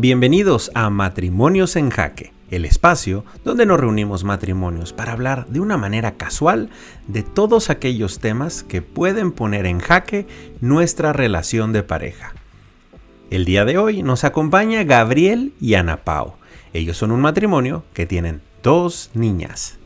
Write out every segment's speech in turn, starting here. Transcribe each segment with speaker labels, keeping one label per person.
Speaker 1: Bienvenidos a Matrimonios en Jaque, el espacio donde nos reunimos matrimonios para hablar de una manera casual de todos aquellos temas que pueden poner en jaque nuestra relación de pareja. El día de hoy nos acompaña Gabriel y Ana Pau. Ellos son un matrimonio que tienen dos niñas.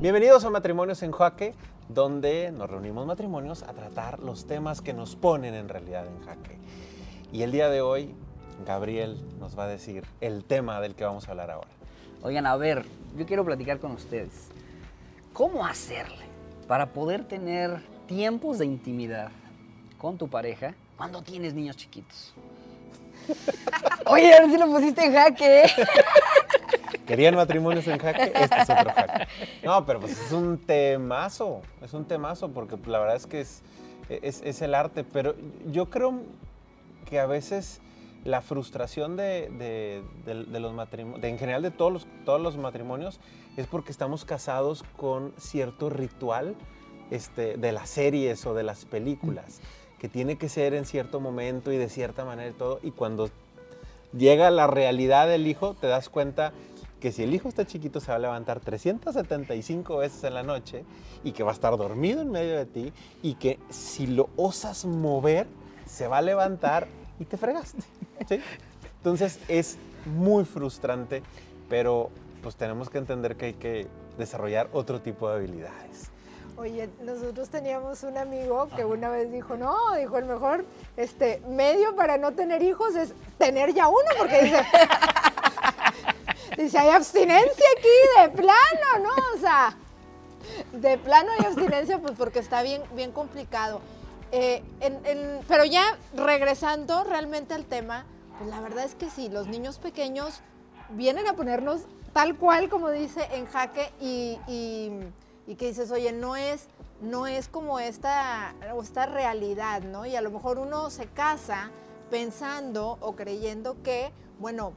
Speaker 1: Bienvenidos a Matrimonios en Jaque, donde nos reunimos matrimonios a tratar los temas que nos ponen en realidad en jaque. Y el día de hoy, Gabriel nos va a decir el tema del que vamos a hablar ahora.
Speaker 2: Oigan, a ver, yo quiero platicar con ustedes. ¿Cómo hacerle para poder tener tiempos de intimidad con tu pareja cuando tienes niños chiquitos?
Speaker 3: Oye, a ver si lo pusiste en jaque. ¿eh?
Speaker 1: ¿Querían matrimonios en jaque? Este es otro jaque. No, pero pues es un temazo, es un temazo porque la verdad es que es, es, es el arte, pero yo creo que a veces la frustración de, de- de- de los matrimonios, en general de todos los, todos los matrimonios, es porque estamos casados con cierto ritual este, de las series o de las películas, que tiene que ser en cierto momento y de cierta manera y todo, y cuando llega la realidad del hijo, te das cuenta que si el hijo está chiquito se va a levantar 375 veces en la noche y que va a estar dormido en medio de ti y que si lo osas mover, se va a levantar y te fregaste. ¿sí? Entonces es muy frustrante, pero pues tenemos que entender que hay que desarrollar otro tipo de habilidades.
Speaker 3: Oye, nosotros teníamos un amigo que una vez dijo, no, dijo, el mejor este, medio para no tener hijos es tener ya uno, porque dice, dice, hay abstinencia aquí de plano, ¿no? O sea, de plano hay abstinencia, pues porque está bien, bien complicado. Eh, pero ya regresando realmente al tema, pues la verdad es que sí, los niños pequeños vienen a ponernos tal cual como dice en jaque y, y- y que dices, oye, no es, no es como esta, esta realidad, ¿no? Y a lo mejor uno se casa pensando o creyendo que, bueno,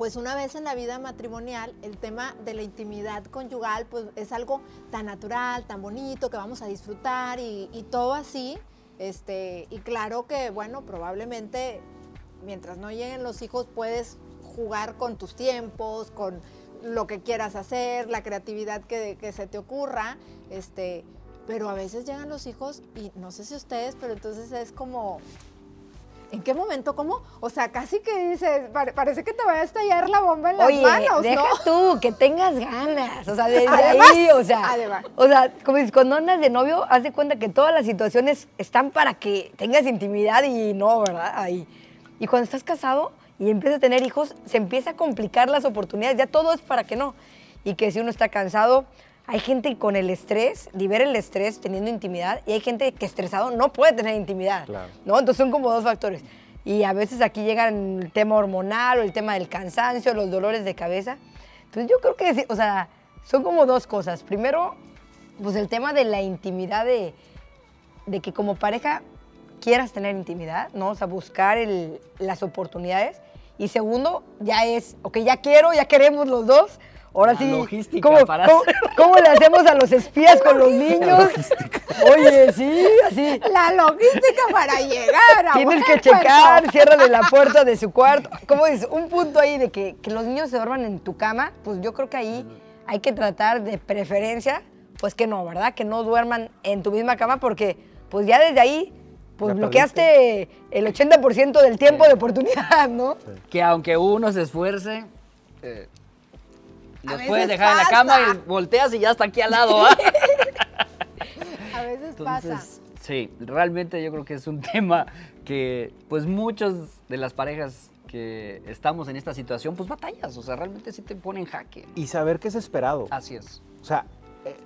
Speaker 3: pues una vez en la vida matrimonial, el tema de la intimidad conyugal, pues es algo tan natural, tan bonito, que vamos a disfrutar y, todo así. Este, y claro que, bueno, probablemente mientras no lleguen los hijos puedes jugar con tus tiempos, con lo que quieras hacer, la creatividad que, que se te ocurra, este, pero a veces llegan los hijos y no sé si ustedes, pero entonces es como, ¿en qué momento? ¿Cómo? O sea, casi que dices, pare- parece que te va a estallar la bomba en las
Speaker 4: Oye,
Speaker 3: manos,
Speaker 4: deja
Speaker 3: ¿no?
Speaker 4: tú, que tengas ganas. O sea, desde
Speaker 3: Además,
Speaker 4: ahí, o sea.
Speaker 3: además.
Speaker 4: O sea, como dices, cuando andas de novio, haz de cuenta que todas las situaciones están para que tengas intimidad y no, ¿verdad? Ahí. Y cuando estás casado y empiezas a tener hijos, se empieza a complicar las oportunidades. Ya todo es para que no. Y que si uno está cansado, hay gente con el estrés, libera el estrés teniendo intimidad, y hay gente que estresado no puede tener intimidad.
Speaker 1: Claro.
Speaker 4: ¿no? Entonces son como dos factores. Y a veces aquí llegan el tema hormonal o el tema del cansancio, los dolores de cabeza. Entonces yo creo que, o sea, son como dos cosas. Primero, pues el tema de la intimidad, de, de que como pareja quieras tener intimidad, ¿no? O sea, buscar el- las oportunidades. Y segundo, ya es, ok, ya quiero, ya queremos los dos. Ahora
Speaker 2: La
Speaker 4: sí,
Speaker 2: logística
Speaker 4: ¿cómo,
Speaker 2: para
Speaker 4: cómo- le hacemos a los espías con los niños? Oye, sí, así.
Speaker 3: La logística para llegar a
Speaker 4: Tienes que checar, ciérrale la puerta de su cuarto. ¿Cómo dices? Un punto ahí de que, que los niños se duerman en tu cama, pues yo creo que ahí hay que tratar de preferencia, pues que no, ¿verdad? Que no duerman en tu misma cama porque pues ya desde ahí, pues bloqueaste el 80% del tiempo de oportunidad, ¿no?
Speaker 2: Que aunque uno se esfuerce, eh, los puedes dejar en la
Speaker 3: pasa.
Speaker 2: cama y volteas y ya está aquí al lado. ¿ah?
Speaker 3: A veces pasa.
Speaker 2: Entonces, sí, realmente yo creo que es un tema que, pues, muchas de las parejas que estamos en esta situación, pues batallas, o sea, realmente sí te pone en jaque.
Speaker 1: Y saber que es esperado.
Speaker 2: Así es.
Speaker 1: O sea, eh,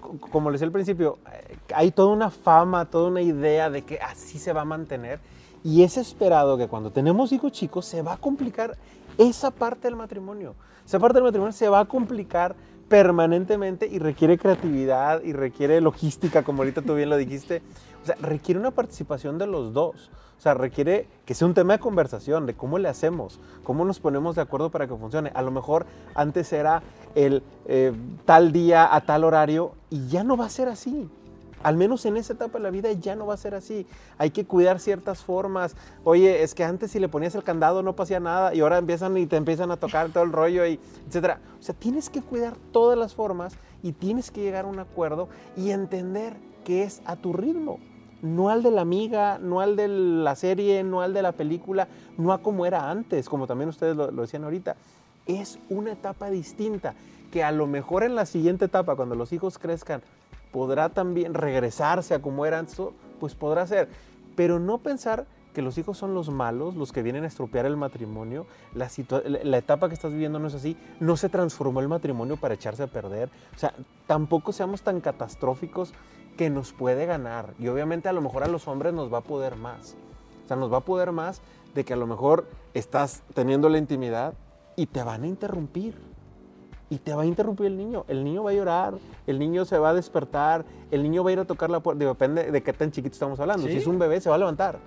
Speaker 1: co- como les decía al principio, eh, hay toda una fama, toda una idea de que así se va a mantener. Y es esperado que cuando tenemos hijos chicos se va a complicar esa parte del matrimonio. Esa parte del matrimonio se va a complicar permanentemente y requiere creatividad y requiere logística, como ahorita tú bien lo dijiste. O sea, requiere una participación de los dos. O sea, requiere que sea un tema de conversación, de cómo le hacemos, cómo nos ponemos de acuerdo para que funcione. A lo mejor antes era el eh, tal día a tal horario y ya no va a ser así. Al menos en esa etapa de la vida ya no va a ser así. Hay que cuidar ciertas formas. Oye, es que antes si le ponías el candado no pasía nada y ahora empiezan y te empiezan a tocar todo el rollo y etcétera. O sea, tienes que cuidar todas las formas y tienes que llegar a un acuerdo y entender que es a tu ritmo. No al de la amiga, no al de la serie, no al de la película, no a como era antes, como también ustedes lo, lo decían ahorita. Es una etapa distinta que a lo mejor en la siguiente etapa, cuando los hijos crezcan, podrá también regresarse a como era antes, pues podrá ser. Pero no pensar que los hijos son los malos, los que vienen a estropear el matrimonio. La, etapa que estás viviendo no es así. No se transformó el matrimonio para echarse a perder. O sea, tampoco seamos tan catastróficos que nos puede ganar. Y obviamente a lo mejor a los hombres nos va a poder más. O sea, nos va a poder más de que a lo mejor estás teniendo la intimidad y te van a interrumpir y te va a interrumpir el niño. El niño va a llorar, el niño se va a despertar, el niño va a ir a tocar la puerta. Depende de qué tan chiquito estamos hablando.
Speaker 2: Sí.
Speaker 1: Si es un bebé, se va a levantar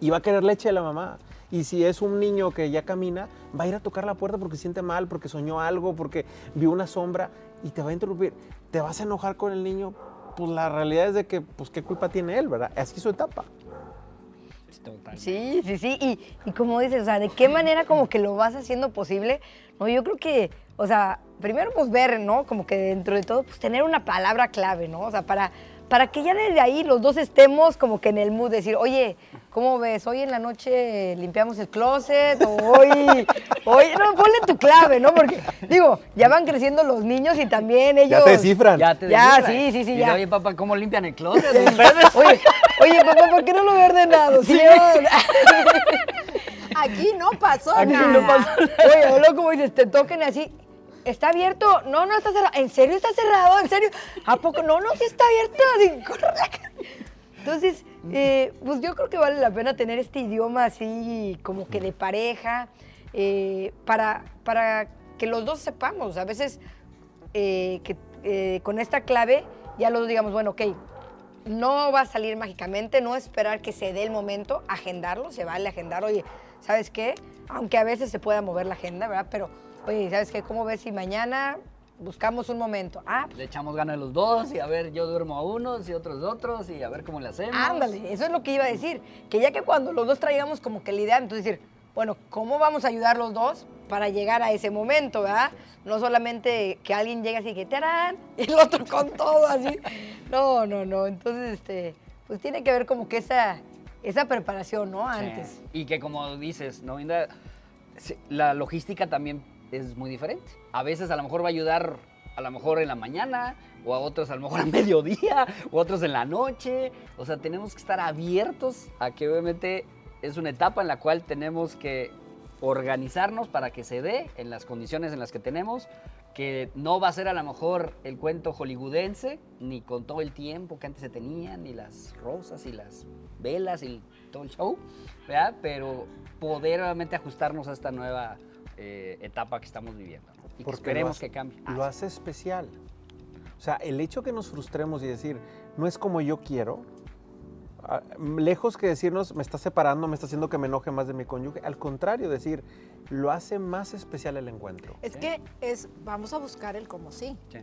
Speaker 1: y va a querer leche de la mamá. Y si es un niño que ya camina, va a ir a tocar la puerta porque siente mal, porque soñó algo, porque vio una sombra y te va a interrumpir. Te vas a enojar con el niño. Pues la realidad es de que, pues, ¿qué culpa tiene él, verdad? Así es su etapa.
Speaker 4: Sí, sí, sí. Y, y como dices, o sea, ¿de qué manera como que lo vas haciendo posible? No, yo creo que, o sea, primero pues ver, ¿no? Como que dentro de todo, pues tener una palabra clave, ¿no? O sea, para, para que ya desde ahí los dos estemos como que en el mood, decir, oye, ¿cómo ves? Hoy en la noche limpiamos el closet, o hoy, hoy, no, ponle tu clave, ¿no? Porque, digo, ya van creciendo los niños y también ellos...
Speaker 1: Ya te descifran.
Speaker 2: Ya te
Speaker 4: Ya,
Speaker 2: descifran.
Speaker 4: sí, sí, sí,
Speaker 2: Y
Speaker 4: ya.
Speaker 2: Oye, papá, ¿cómo limpian el closet?
Speaker 4: Oye, oye, papá, ¿por qué no lo he ordenado? Sí,
Speaker 3: Aquí no pasó
Speaker 4: Aquí
Speaker 3: nada.
Speaker 4: no pasa nada. Oye, o luego como dices, te toquen así. ¿Está abierto? No, no está cerrado. ¿En serio está cerrado? ¿En serio? ¿A poco? No, no, sí está abierto. Entonces, eh, pues yo creo que vale la pena tener este idioma así como que de pareja eh, para, para que los dos sepamos. A veces eh, que con esta clave ya los dos digamos, bueno, ok, no va a salir mágicamente, no esperar que se dé el momento, agendarlo, se vale agendar, oye, ¿sabes qué? Aunque a veces se pueda mover la agenda, ¿verdad? Pero, oye, ¿sabes qué? ¿Cómo ves si mañana buscamos un momento? Ah, pues,
Speaker 2: Le echamos ganas los dos y a ver, yo duermo a unos y otros a otros y a ver cómo le hacemos.
Speaker 4: ándale, eso es lo que iba a decir. Que ya que cuando los dos traigamos como que la idea, entonces decir, bueno, ¿cómo vamos a ayudar los dos para llegar a ese momento, verdad? No solamente que alguien llegue así que y el otro con todo así. No, no, no. Entonces, este, pues tiene que ver como que esa, esa preparación, ¿no?
Speaker 2: Sí.
Speaker 4: Antes.
Speaker 2: Y que como dices, ¿no? Inda? La logística también es muy diferente. A veces a lo mejor va a ayudar a lo mejor en la mañana, o a otros a lo mejor a mediodía, o a otros en la noche. O sea, tenemos que estar abiertos a que obviamente es una etapa en la cual tenemos que organizarnos para que se dé en las condiciones en las que tenemos, que no va a ser a lo mejor el cuento hollywoodense, ni con todo el tiempo que antes se tenía, ni las rosas y las velas y todo el show, ¿verdad? Pero poder obviamente ajustarnos a esta nueva eh, etapa que estamos viviendo, ¿no? Y que esperemos
Speaker 1: hace-
Speaker 2: que cambie.
Speaker 1: Lo hace especial. O sea, el hecho que nos frustremos y decir, no es como yo quiero, lejos que decirnos, me está separando, me está haciendo que me enoje más de mi cónyuge, al contrario, decir, lo hace más especial el encuentro.
Speaker 3: Es que es, vamos a buscar el como sí.
Speaker 2: Sí.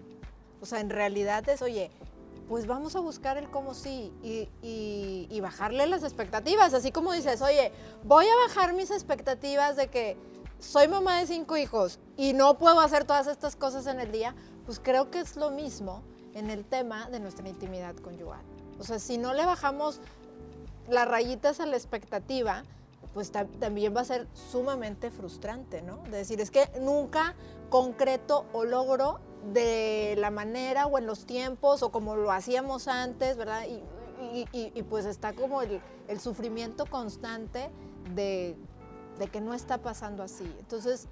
Speaker 3: O sea, en realidad es, oye, pues vamos a buscar el cómo sí y, y- y bajarle las expectativas. Así como dices, oye, voy a bajar mis expectativas de que soy mamá de cinco hijos y no puedo hacer todas estas cosas en el día, pues creo que es lo mismo en el tema de nuestra intimidad conyugal. O sea, si no le bajamos las rayitas a la expectativa, pues ta- también va a ser sumamente frustrante, ¿no? De decir, es que nunca concreto o logro de la manera o en los tiempos o como lo hacíamos antes, ¿verdad? Y, pues está como el, sufrimiento constante de, de que no está pasando así. Entonces,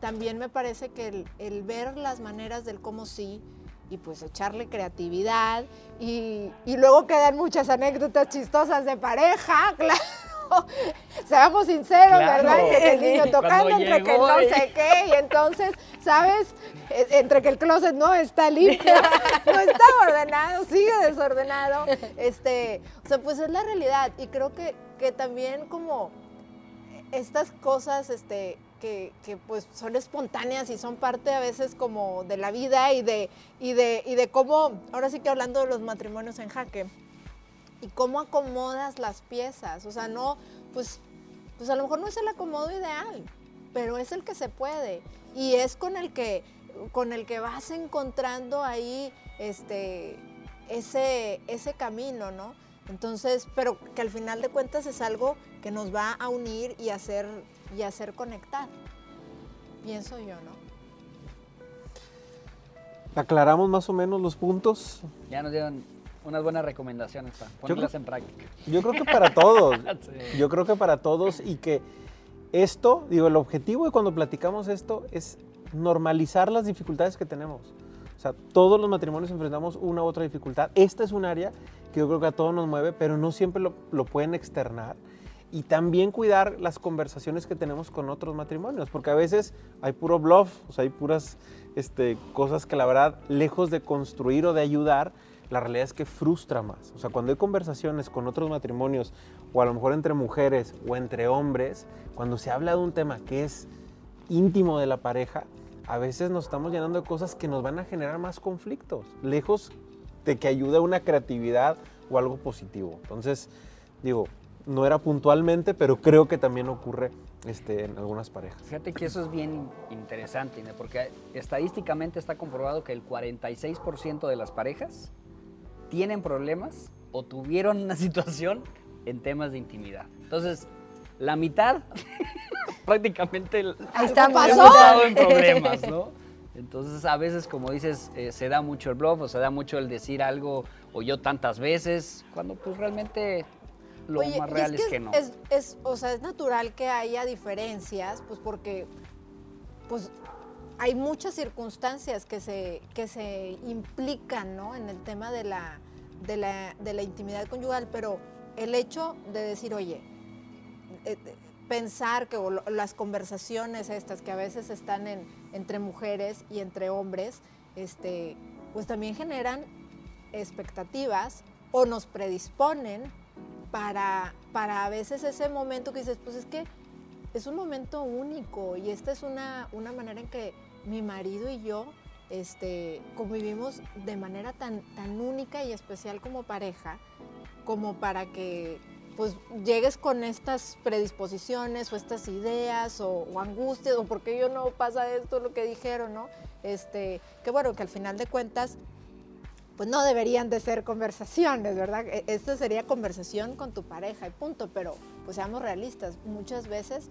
Speaker 3: también me parece que el, el ver las maneras del cómo sí y pues echarle creatividad y, y luego quedan muchas anécdotas chistosas de pareja, claro. Seamos sinceros,
Speaker 2: Claro.
Speaker 3: ¿verdad? Que el niño
Speaker 2: Cuando
Speaker 3: tocando, entre que no sé qué, y entonces, ¿sabes? E- Entre que el closet no está limpio, no está ordenado, sigue desordenado. Este, o sea, pues es la realidad. Y creo que, que también como estas cosas este, que, que, pues son espontáneas y son parte a veces como de la vida y de, y de, y de cómo, ahora sí que hablando de los matrimonios en jaque, y cómo acomodas las piezas, o sea, no, pues, pues a lo mejor no es el acomodo ideal, pero es el que se puede y es con el que, con el que vas encontrando ahí este, ese, ese camino, ¿no? Entonces, pero que al final de cuentas es algo que nos va a unir y hacer, y hacer conectar. Pienso yo, ¿no?
Speaker 1: ¿Aclaramos más o menos los puntos?
Speaker 2: Ya nos dieron unas buenas recomendaciones para ponerlas en práctica.
Speaker 1: Yo creo que para todos.
Speaker 2: Sí.
Speaker 1: Yo creo que para todos y que esto, digo, el objetivo de cuando platicamos esto es normalizar las dificultades que tenemos. O sea, todos los matrimonios enfrentamos una u otra dificultad. Esta es un área que yo creo que a todos nos mueve, pero no siempre lo, lo pueden externar. Y también cuidar las conversaciones que tenemos con otros matrimonios, porque a veces hay puro bluff, o sea, hay puras este, cosas que la verdad, lejos de construir o de ayudar, la realidad es que frustra más. O sea, cuando hay conversaciones con otros matrimonios, o a lo mejor entre mujeres o entre hombres, cuando se habla de un tema que es íntimo de la pareja, a veces nos estamos llenando de cosas que nos van a generar más conflictos, lejos de que ayude a una creatividad o algo positivo. Entonces, digo, no era puntualmente, pero creo que también ocurre este, en algunas parejas.
Speaker 2: Fíjate que eso es bien interesante, Ine, porque estadísticamente está comprobado que el 46% de las parejas tienen problemas o tuvieron una situación en temas de intimidad. Entonces, la mitad prácticamente
Speaker 4: Ahí está,
Speaker 3: pasó.
Speaker 2: estado en problemas, ¿no? Entonces, a veces, como dices, eh, se da mucho el bluff o se da mucho el decir algo o yo tantas veces, cuando pues realmente lo
Speaker 3: Oye,
Speaker 2: más real es que, no.
Speaker 3: Es, es- o sea, es natural que haya diferencias, pues porque pues, hay muchas circunstancias que se, que se implican ¿no? en el tema de la, de, la, de la intimidad conyugal, pero el hecho de decir, oye, eh, pensar que o las conversaciones estas que a veces están en, entre mujeres y entre hombres, este, pues también generan expectativas o nos predisponen para, para a veces ese momento que dices, pues es que es un momento único y esta es una, una manera en que mi marido y yo este, convivimos de manera tan, tan única y especial como pareja, como para que pues llegues con estas predisposiciones o estas ideas o, angustias o por qué yo no pasa esto, lo que dijeron, ¿no? Este, que bueno, que al final de cuentas pues no deberían de ser conversaciones, ¿verdad? E- Esto sería conversación con tu pareja y punto, pero pues seamos realistas, muchas veces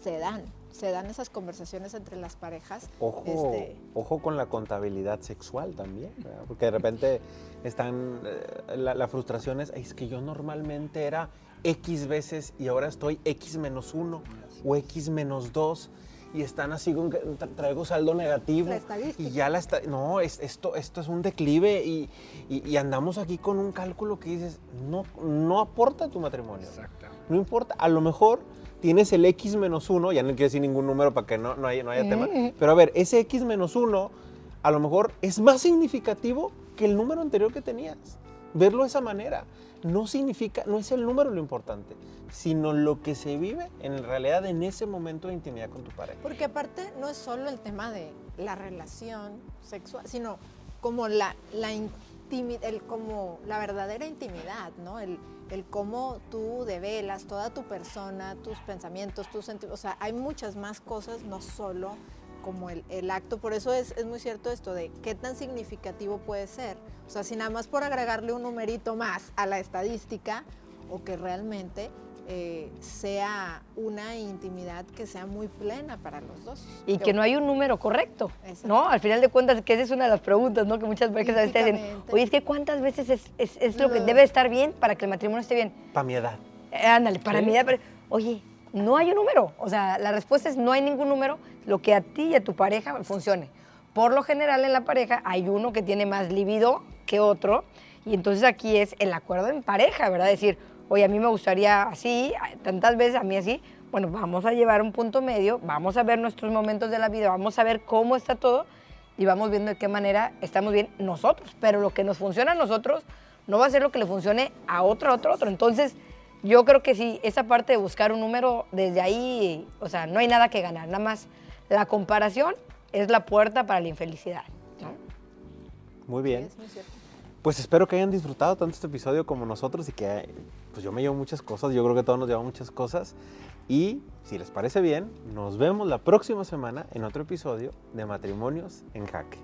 Speaker 3: se dan, se dan esas conversaciones entre las parejas.
Speaker 1: Ojo,
Speaker 3: Este-
Speaker 1: ojo con la contabilidad sexual también, ¿verdad? porque de repente están, eh, la, la frustración es, "Ay, es que yo normalmente era X veces y ahora estoy X menos 1 o X menos 2 y están así con traigo saldo negativo
Speaker 3: La estadística.
Speaker 1: y ya la está, no, es, esto, esto es un declive y, y- y andamos aquí con un cálculo que dices, no, no aporta a tu matrimonio.
Speaker 2: Exacto.
Speaker 1: No importa, a lo mejor tienes el X menos 1, ya no quiero decir ningún número para que no, no haya, no haya tema, pero a ver, ese X menos 1 a lo mejor es más significativo que el número anterior que tenías. Verlo de esa manera no significa, no es el número lo importante, sino lo que se vive en realidad en ese momento de intimidad con tu pareja.
Speaker 3: Porque aparte no es solo el tema de la relación sexual, sino como la, la intimidad, el como la verdadera intimidad, ¿no? El, el cómo tú develas toda tu persona, tus pensamientos, tus sentimientos. O sea, hay muchas más cosas, no solo como el, el acto. Por eso es, es muy cierto esto de qué tan significativo puede ser. O sea, si nada más por agregarle un numerito más a la estadística o que realmente eh, sea una intimidad que sea muy plena para los dos.
Speaker 4: Y que no hay un número correcto,
Speaker 3: Exacto.
Speaker 4: ¿no? Al final de cuentas, que esa es una de las preguntas, ¿no? Que muchas veces a veces te dicen, oye, es que ¿cuántas veces es, es- es lo que debe estar bien para que el matrimonio esté bien?
Speaker 1: Para mi edad.
Speaker 4: Eh, ándale, para
Speaker 1: Sí.
Speaker 4: mí, pero, oye, no hay un número. O sea, la respuesta es no hay ningún número, lo que a ti y a tu pareja funcione. Por lo general en la pareja hay uno que tiene más libido que otro, y entonces aquí es el acuerdo en pareja, ¿verdad? Decir, oye, a mí me gustaría así, tantas veces a mí así, bueno, vamos a llevar un punto medio, vamos a ver nuestros momentos de la vida, vamos a ver cómo está todo y vamos viendo de qué manera estamos bien nosotros. Pero lo que nos funciona a nosotros no va a ser lo que le funcione a otro, a otro, a otro. Entonces, yo creo que sí, esa parte de buscar un número, desde ahí, o sea, no hay nada que ganar, nada más la comparación es la puerta para la infelicidad. ¿no?
Speaker 1: Muy bien.
Speaker 3: Es muy cierto.
Speaker 1: Pues espero que hayan disfrutado tanto este episodio como nosotros y que pues yo me llevo muchas cosas, yo creo que todos nos llevamos muchas cosas y si les parece bien, nos vemos la próxima semana en otro episodio de Matrimonios en Jaque.